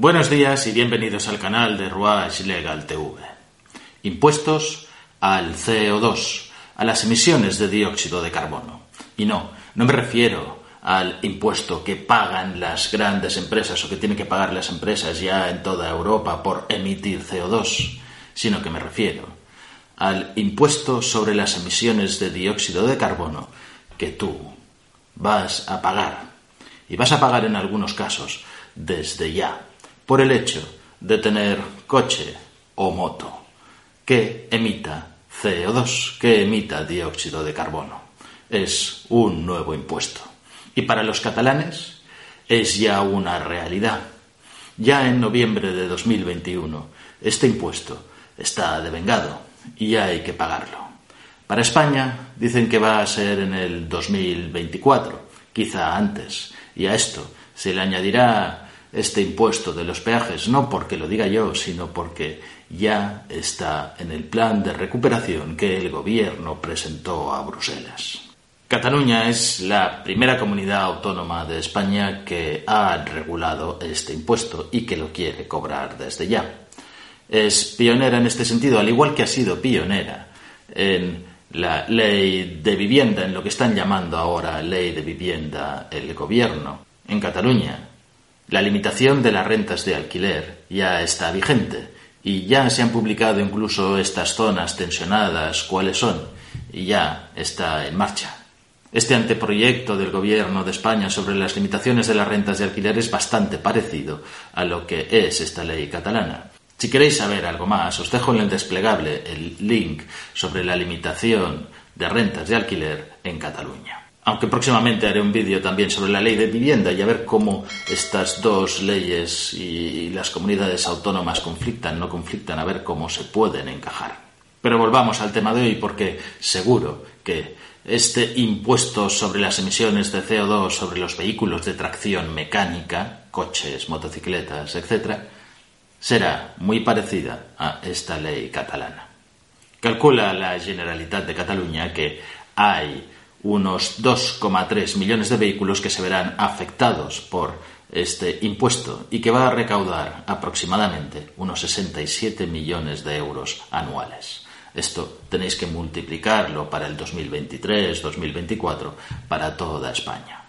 Buenos días y bienvenidos al canal de Ruach Legal TV. Impuestos al CO2, a las emisiones de dióxido de carbono. Y no, no me refiero al impuesto que pagan las grandes empresas o que tienen que pagar las empresas ya en toda Europa por emitir CO2, sino que me refiero al impuesto sobre las emisiones de dióxido de carbono que tú vas a pagar. Y vas a pagar en algunos casos desde ya por el hecho de tener coche o moto que emita CO2, que emita dióxido de carbono. Es un nuevo impuesto. Y para los catalanes es ya una realidad. Ya en noviembre de 2021 este impuesto está devengado y ya hay que pagarlo. Para España dicen que va a ser en el 2024, quizá antes, y a esto se le añadirá este impuesto de los peajes, no porque lo diga yo, sino porque ya está en el plan de recuperación que el gobierno presentó a Bruselas. Cataluña es la primera comunidad autónoma de España que ha regulado este impuesto y que lo quiere cobrar desde ya. Es pionera en este sentido, al igual que ha sido pionera en la ley de vivienda, en lo que están llamando ahora ley de vivienda el gobierno. En Cataluña la limitación de las rentas de alquiler ya está vigente y ya se han publicado incluso estas zonas tensionadas, cuáles son, y ya está en marcha. Este anteproyecto del Gobierno de España sobre las limitaciones de las rentas de alquiler es bastante parecido a lo que es esta ley catalana. Si queréis saber algo más, os dejo en el desplegable el link sobre la limitación de rentas de alquiler en Cataluña aunque próximamente haré un vídeo también sobre la ley de vivienda y a ver cómo estas dos leyes y las comunidades autónomas conflictan, no conflictan, a ver cómo se pueden encajar. Pero volvamos al tema de hoy porque seguro que este impuesto sobre las emisiones de CO2 sobre los vehículos de tracción mecánica, coches, motocicletas, etc., será muy parecida a esta ley catalana. Calcula la Generalitat de Cataluña que hay unos 2,3 millones de vehículos que se verán afectados por este impuesto y que va a recaudar aproximadamente unos 67 millones de euros anuales. Esto tenéis que multiplicarlo para el 2023-2024 para toda España.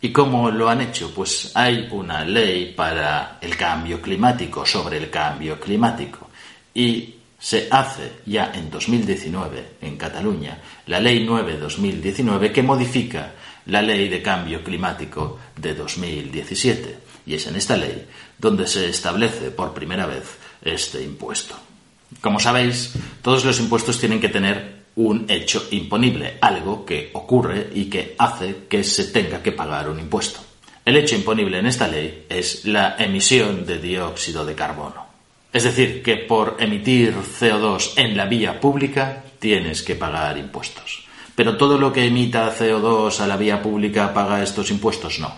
¿Y cómo lo han hecho? Pues hay una ley para el cambio climático, sobre el cambio climático. Y se hace ya en 2019 en Cataluña la Ley 9-2019 que modifica la Ley de Cambio Climático de 2017. Y es en esta ley donde se establece por primera vez este impuesto. Como sabéis, todos los impuestos tienen que tener un hecho imponible, algo que ocurre y que hace que se tenga que pagar un impuesto. El hecho imponible en esta ley es la emisión de dióxido de carbono. Es decir, que por emitir CO2 en la vía pública tienes que pagar impuestos. Pero todo lo que emita CO2 a la vía pública paga estos impuestos, no.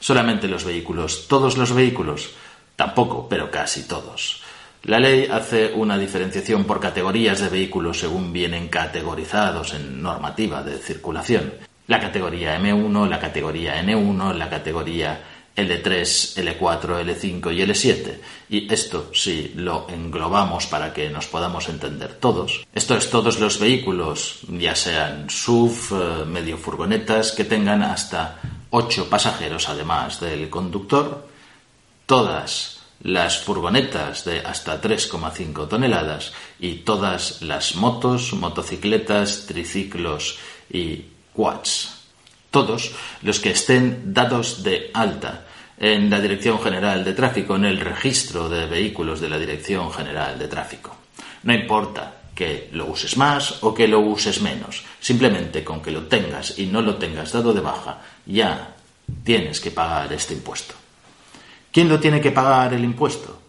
Solamente los vehículos. ¿Todos los vehículos? Tampoco, pero casi todos. La ley hace una diferenciación por categorías de vehículos según vienen categorizados en normativa de circulación. La categoría M1, la categoría N1, la categoría L3, L4, L5 y L7. Y esto, si lo englobamos para que nos podamos entender todos, esto es todos los vehículos, ya sean SUV, eh, medio furgonetas, que tengan hasta 8 pasajeros además del conductor, todas las furgonetas de hasta 3,5 toneladas y todas las motos, motocicletas, triciclos y quads. Todos los que estén dados de alta en la Dirección General de Tráfico, en el registro de vehículos de la Dirección General de Tráfico. No importa que lo uses más o que lo uses menos, simplemente con que lo tengas y no lo tengas dado de baja, ya tienes que pagar este impuesto. ¿Quién lo tiene que pagar el impuesto?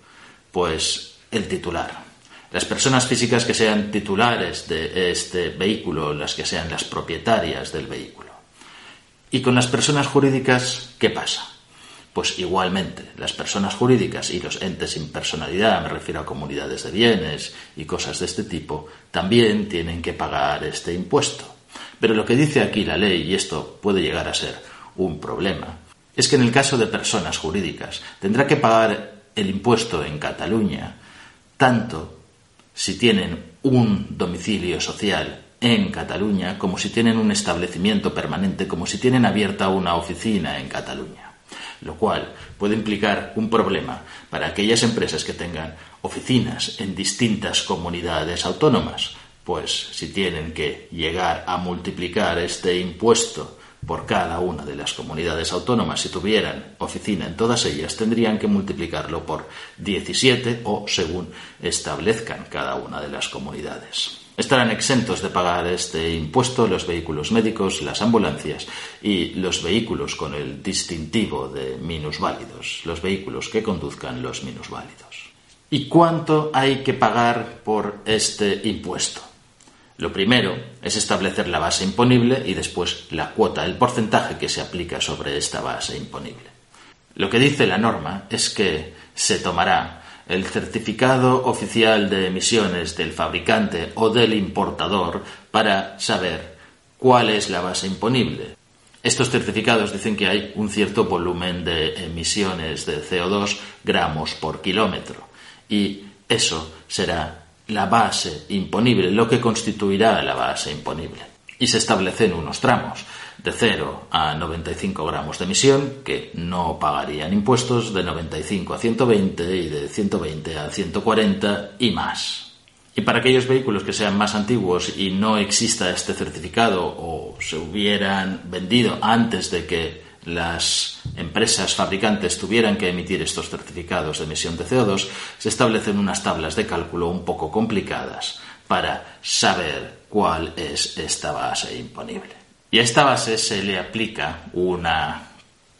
Pues el titular. Las personas físicas que sean titulares de este vehículo, las que sean las propietarias del vehículo. ¿Y con las personas jurídicas qué pasa? Pues igualmente, las personas jurídicas y los entes sin personalidad, me refiero a comunidades de bienes y cosas de este tipo, también tienen que pagar este impuesto. Pero lo que dice aquí la ley, y esto puede llegar a ser un problema, es que en el caso de personas jurídicas tendrá que pagar el impuesto en Cataluña tanto si tienen un domicilio social en Cataluña como si tienen un establecimiento permanente, como si tienen abierta una oficina en Cataluña. Lo cual puede implicar un problema para aquellas empresas que tengan oficinas en distintas comunidades autónomas, pues si tienen que llegar a multiplicar este impuesto por cada una de las comunidades autónomas, si tuvieran oficina en todas ellas, tendrían que multiplicarlo por 17 o según establezcan cada una de las comunidades. Estarán exentos de pagar este impuesto los vehículos médicos, las ambulancias y los vehículos con el distintivo de minusválidos, los vehículos que conduzcan los minusválidos. ¿Y cuánto hay que pagar por este impuesto? Lo primero es establecer la base imponible y después la cuota, el porcentaje que se aplica sobre esta base imponible. Lo que dice la norma es que se tomará el certificado oficial de emisiones del fabricante o del importador para saber cuál es la base imponible. Estos certificados dicen que hay un cierto volumen de emisiones de CO2 gramos por kilómetro y eso será la base imponible, lo que constituirá la base imponible. Y se establecen unos tramos de 0 a 95 gramos de emisión que no pagarían impuestos, de 95 a 120 y de 120 a 140 y más. Y para aquellos vehículos que sean más antiguos y no exista este certificado o se hubieran vendido antes de que las empresas fabricantes tuvieran que emitir estos certificados de emisión de CO2, se establecen unas tablas de cálculo un poco complicadas para saber cuál es esta base imponible. Y a esta base se le aplica una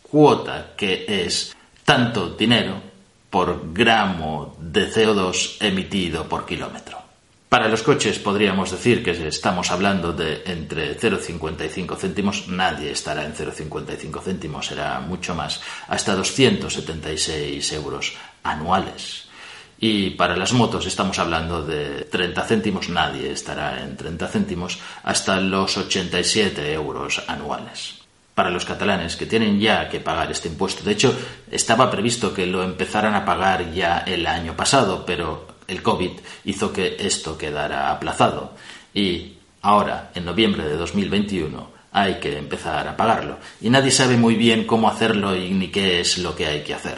cuota que es tanto dinero por gramo de CO2 emitido por kilómetro. Para los coches podríamos decir que estamos hablando de entre 0,55 céntimos, nadie estará en 0,55 céntimos, será mucho más, hasta 276 euros anuales. Y para las motos estamos hablando de 30 céntimos, nadie estará en 30 céntimos, hasta los 87 euros anuales para los catalanes que tienen ya que pagar este impuesto. De hecho, estaba previsto que lo empezaran a pagar ya el año pasado, pero el COVID hizo que esto quedara aplazado y ahora, en noviembre de 2021, hay que empezar a pagarlo y nadie sabe muy bien cómo hacerlo y ni qué es lo que hay que hacer.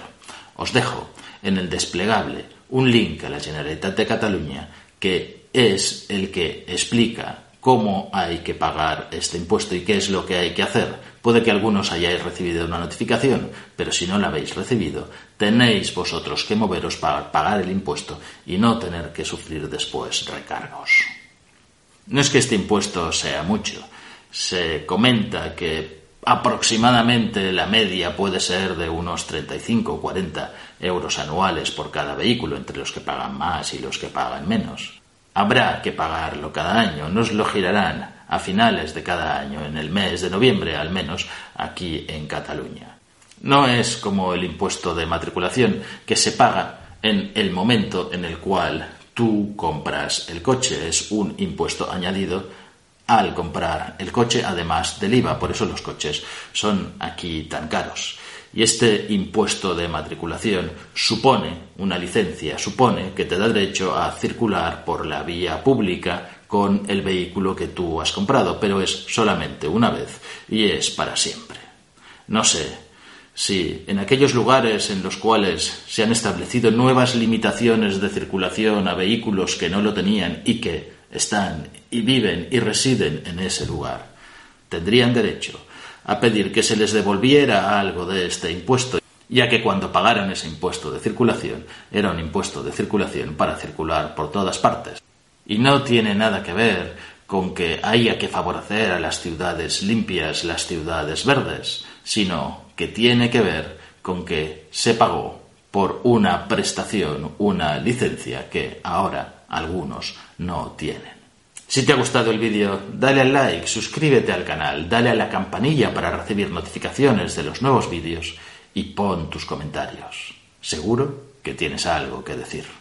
Os dejo en el desplegable un link a la Generalitat de Cataluña que es el que explica cómo hay que pagar este impuesto y qué es lo que hay que hacer. Puede que algunos hayáis recibido una notificación, pero si no la habéis recibido, tenéis vosotros que moveros para pagar el impuesto y no tener que sufrir después recargos. No es que este impuesto sea mucho. Se comenta que aproximadamente la media puede ser de unos 35 o 40 euros anuales por cada vehículo, entre los que pagan más y los que pagan menos. Habrá que pagarlo cada año, nos lo girarán a finales de cada año, en el mes de noviembre al menos, aquí en Cataluña. No es como el impuesto de matriculación que se paga en el momento en el cual tú compras el coche, es un impuesto añadido al comprar el coche, además del IVA, por eso los coches son aquí tan caros. Y este impuesto de matriculación supone una licencia, supone que te da derecho a circular por la vía pública con el vehículo que tú has comprado, pero es solamente una vez y es para siempre. No sé si en aquellos lugares en los cuales se han establecido nuevas limitaciones de circulación a vehículos que no lo tenían y que están y viven y residen en ese lugar, tendrían derecho a pedir que se les devolviera algo de este impuesto, ya que cuando pagaran ese impuesto de circulación era un impuesto de circulación para circular por todas partes. Y no tiene nada que ver con que haya que favorecer a las ciudades limpias, las ciudades verdes, sino que tiene que ver con que se pagó por una prestación, una licencia que ahora algunos no tienen. Si te ha gustado el vídeo, dale al like, suscríbete al canal, dale a la campanilla para recibir notificaciones de los nuevos vídeos y pon tus comentarios. Seguro que tienes algo que decir.